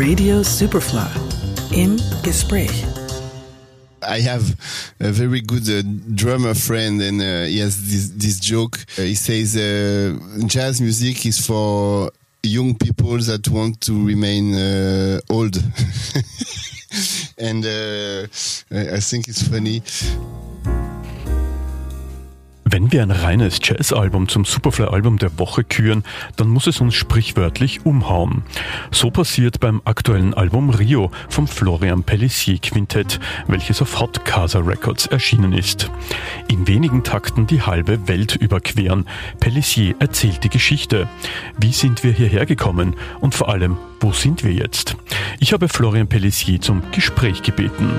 Radio Superfly im Gespräch. I have a very good uh, drummer friend, and uh, he has this, this joke. Uh, he says, uh, "Jazz music is for young people that want to remain uh, old," and uh, I think it's funny. Wenn wir ein reines Jazz-Album zum Superfly-Album der Woche küren, dann muss es uns sprichwörtlich umhauen. So passiert beim aktuellen Album Rio vom Florian Pellissier Quintett, welches auf Hot Casa Records erschienen ist. In wenigen Takten die halbe Welt überqueren. Pellissier erzählt die Geschichte. Wie sind wir hierher gekommen? Und vor allem, wo sind wir jetzt? Ich habe Florian Pellissier zum Gespräch gebeten.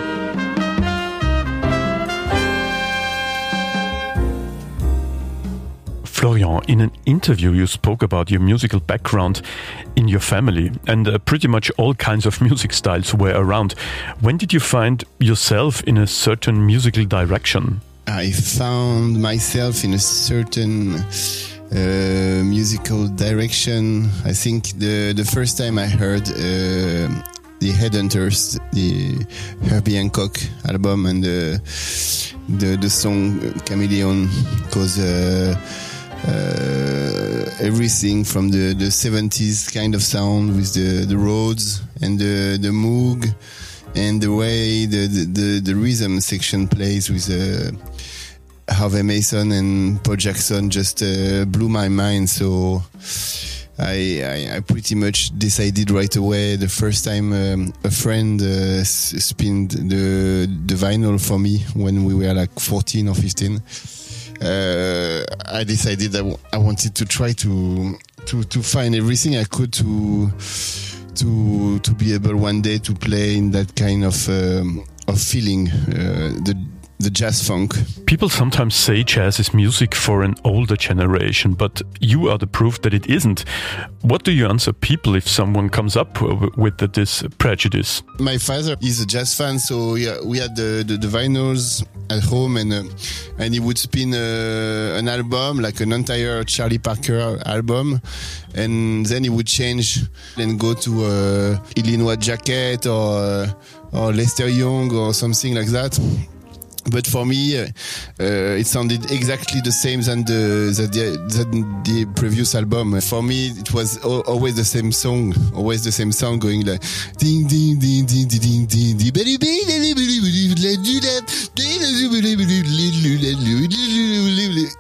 Florian, in an interview you spoke about your musical background in your family, and uh, pretty much all kinds of music styles were around. When did you find yourself in a certain musical direction? I found myself in a certain uh, musical direction. I think the the first time I heard uh, the Headhunters, the Herbie Hancock album, and the the, the song Chameleon, because. Uh, everything from the, the 70s kind of sound with the, the Rhodes and the, the Moog and the way the, the, the, rhythm section plays with uh, Harvey Mason and Paul Jackson just uh, blew my mind. So I, I, I, pretty much decided right away the first time um, a friend uh, spinned the, the vinyl for me when we were like 14 or 15 uh, I decided that I wanted to try to to to find everything I could to to to be able one day to play in that kind of um, of feeling uh, the the jazz funk. People sometimes say jazz is music for an older generation, but you are the proof that it isn't. What do you answer people if someone comes up with this prejudice? My father is a jazz fan, so we had the, the, the vinyls at home, and uh, and he would spin uh, an album like an entire Charlie Parker album, and then he would change and go to uh, Illinois Jacquet or uh, or Lester Young or something like that but for me, uh, uh, it sounded exactly the same than the, the, than the previous album. For me, it was always the same song, always the same sound going like ding ding ding ding ding ding ding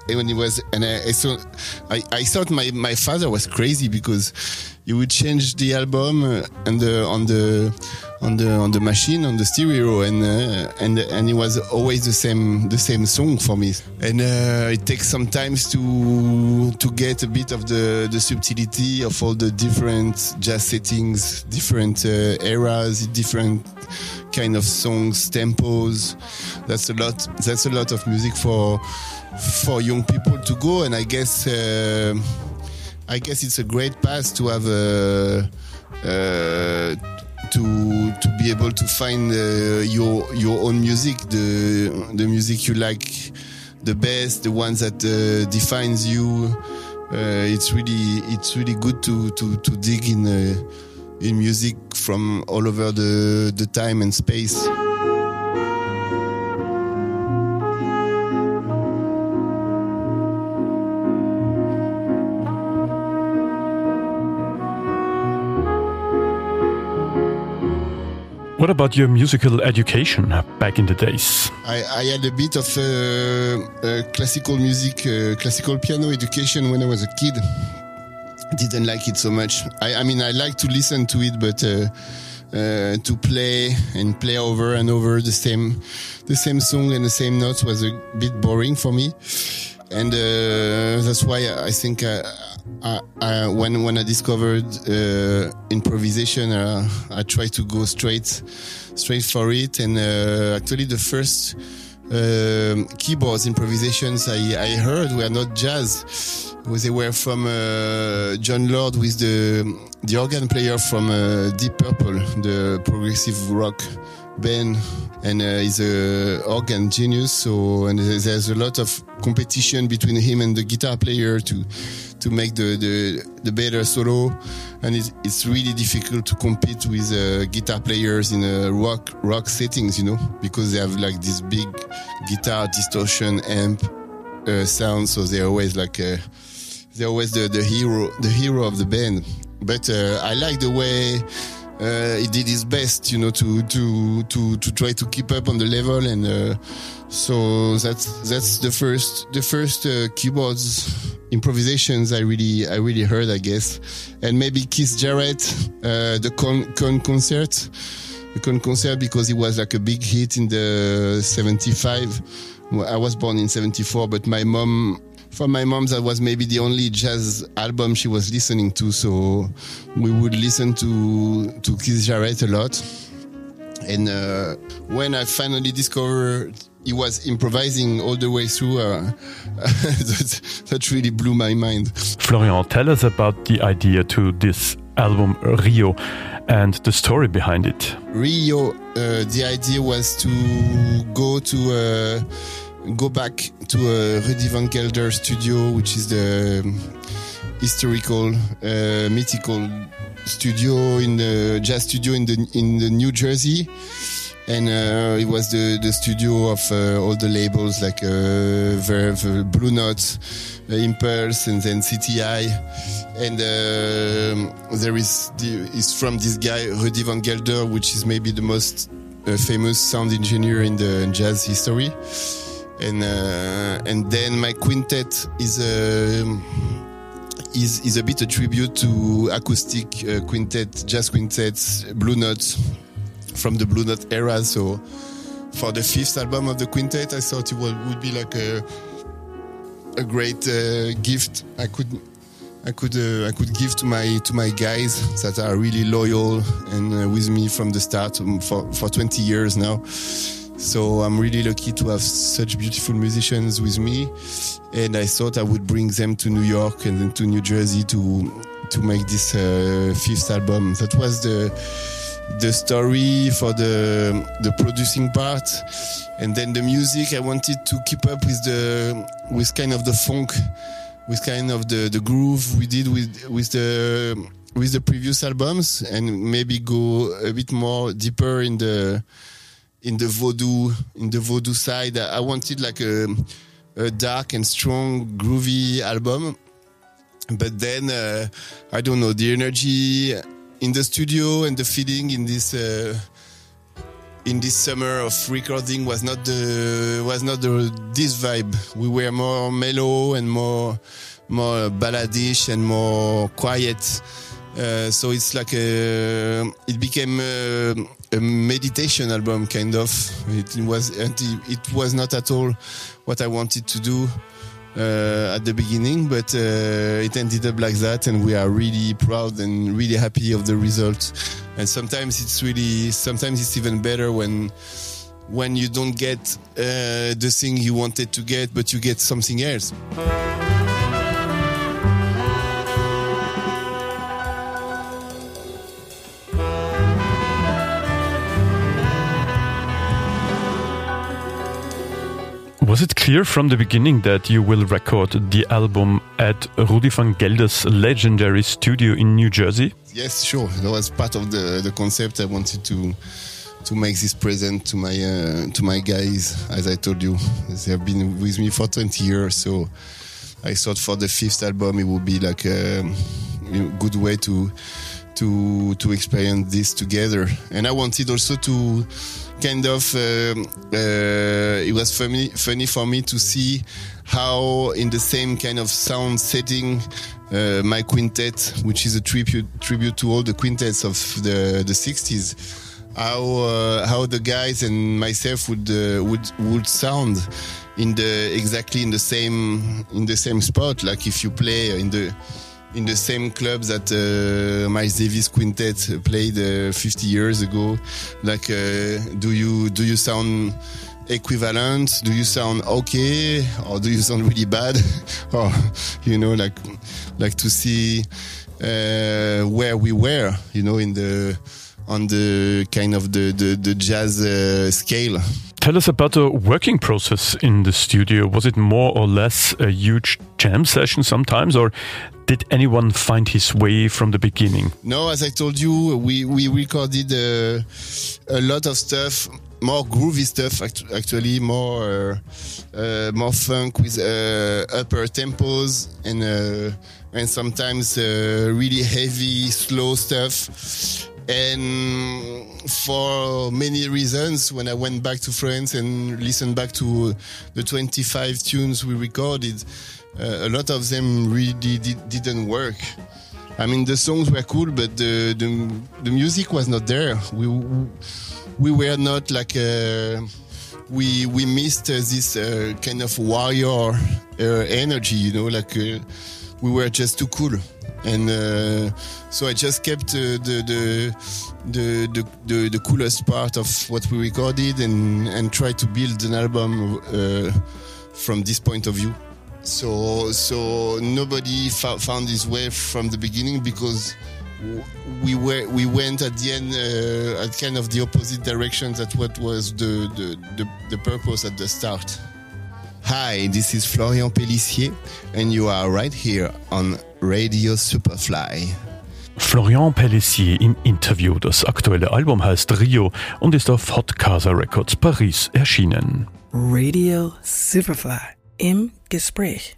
and when it was and I, I saw I, I thought my, my father was crazy because he would change the album and the on the on the on the machine on the stereo and uh, and and it was always the same the same song for me. And uh, it takes some time to to get a bit of the the subtlety of all the different jazz settings different uh, eras different kind of songs tempos. That's a lot that's a lot of music for for young people to go and i guess uh, i guess it's a great path to have a uh, to to be able to find uh, your your own music, the the music you like the best, the ones that uh, defines you. Uh, it's really it's really good to to to dig in uh, in music from all over the the time and space. What about your musical education back in the days? I, I had a bit of uh, uh, classical music, uh, classical piano education when I was a kid. Didn't like it so much. I, I mean, I like to listen to it, but uh, uh, to play and play over and over the same, the same song and the same notes was a bit boring for me, and uh, that's why I think. I, when when I discovered uh, improvisation, uh, I tried to go straight straight for it. And uh, actually, the first um, keyboards improvisations I, I, heard were not jazz. They were from uh, Jon Lord with the the organ player from uh, Deep Purple, the progressive rock band, and uh, he's a organ genius. So and there's a lot of competition between him and the guitar player to to make the the, the better solo, and it's, it's really difficult to compete with uh, guitar players in a rock rock settings, you know, because they have like this big guitar distortion amp uh, sound, so they're always like uh, they're always the, the hero the hero of the band. But uh, I like the way uh, he did his best, you know, to to to to try to keep up on the level, and uh, so that's that's the first the first uh, keyboards improvisations I really I really heard, I guess, and maybe Keith Jarrett, uh, the con, Köln Concert, the Köln Concert because it was like a big hit in the '75. I was born in '74, but my mom for my mom, that was maybe the only jazz album she was listening to. So we would listen to to Keith Jarrett a lot. And uh, when I finally discovered he was improvising all the way through, uh, that, that really blew my mind. Florian, tell us about the idea to this album Rio and the story behind it. Rio, uh, the idea was to go to uh, go back to a Rudy Van Gelder studio, which is the historical, uh, mythical studio in the jazz studio in the in the New Jersey, and uh, it was the the studio of uh, all the labels like uh, Verve, Blue Note, uh, Impulse, and then CTI, and uh, there is the, is from this guy Rudy Van Gelder, which is maybe the most uh, famous sound engineer in the jazz history and uh, and then my quintet is a is is a bit a tribute to acoustic uh, quintet, jazz quintets, Blue Notes from the Blue Note era. So for the fifth album of the quintet, I thought it would, would be like a a great uh, gift I could I could uh, I could give to my to my guys that are really loyal and uh, with me from the start um, for for 20 years now. So I'm really lucky to have such beautiful musicians with me, and I thought I would bring them to New York and then to New Jersey to to make this uh, fifth album. That was the the story for the the producing part, and then the music. I wanted to keep up with the with kind of the funk, with kind of the the groove we did with with the with the previous albums, and maybe go a bit more deeper in the in the voodoo in the voodoo side. I wanted like a, a dark and strong groovy album, but then uh, I don't know the energy in the studio and the feeling in this. Uh, in this summer of recording was not the was not the this vibe. We were more mellow and more more balladish and more quiet. Uh, so it's like a, it became a, a, meditation album kind of. It was it was not at all what I wanted to do uh, at the beginning, but uh, it ended up like that, and we are really proud and really happy of the result. And sometimes it's really sometimes it's even better when when you don't get uh, the thing you wanted to get, but you get something else. Was it clear from the beginning that you will record the album at Rudy van Gelder's legendary studio in New Jersey? Yes, sure. That was part of the, the concept. I wanted to to make this present to my uh, to my guys. As I told you, they have been with me for 20 years. So I thought for the fifth album it would be like a, a good way to to to experience this together. And I wanted also to kind of uh, uh, it was funny funny for me to see how in the same kind of sound setting uh, my quintet which is a tribute tribute to all the quintets of the the 60s how uh, how the guys and myself would uh, would would sound in the exactly in the same in the same spot. Like if you play in the in the same club that uh, Miles Davis quintet played uh, 50 years ago. Like, uh, do you do you sound equivalent? Do you sound okay, or do you sound really bad? or you know, like like to see uh, where we were, you know, in the on the kind of the the, the jazz uh, scale. Tell us about the working process in the studio. Was it more or less a huge jam session sometimes, or did anyone find his way from the beginning? No, as I told you, we we recorded uh, a lot of stuff, more groovy stuff act- actually, more uh, uh, more funk with uh, upper tempos and uh, and sometimes really heavy, slow stuff. And for many reasons, when I went back to France and listened back to the 25 tunes we recorded, uh, a lot of them really did, didn't work. I mean, the songs were cool, but the the, the music was not there. We we were not like uh, we we missed uh, this uh, kind of warrior uh, energy, you know, like uh, we were just too cool. And uh, so I just kept uh, the, the, the the the coolest part of what we recorded and and tried to build an album uh, from this point of view. So so nobody fo- found his way from the beginning because we were we went at the end uh, at kind of the opposite direction that what was the the, the the purpose at the start. Hi, this is Florian Pellissier, and you are right here on Radio Superfly. Florian Pellissier im Interview. Das aktuelle Album heißt Rio und ist auf Hot Casa Records Paris erschienen. Radio Superfly im Gespräch.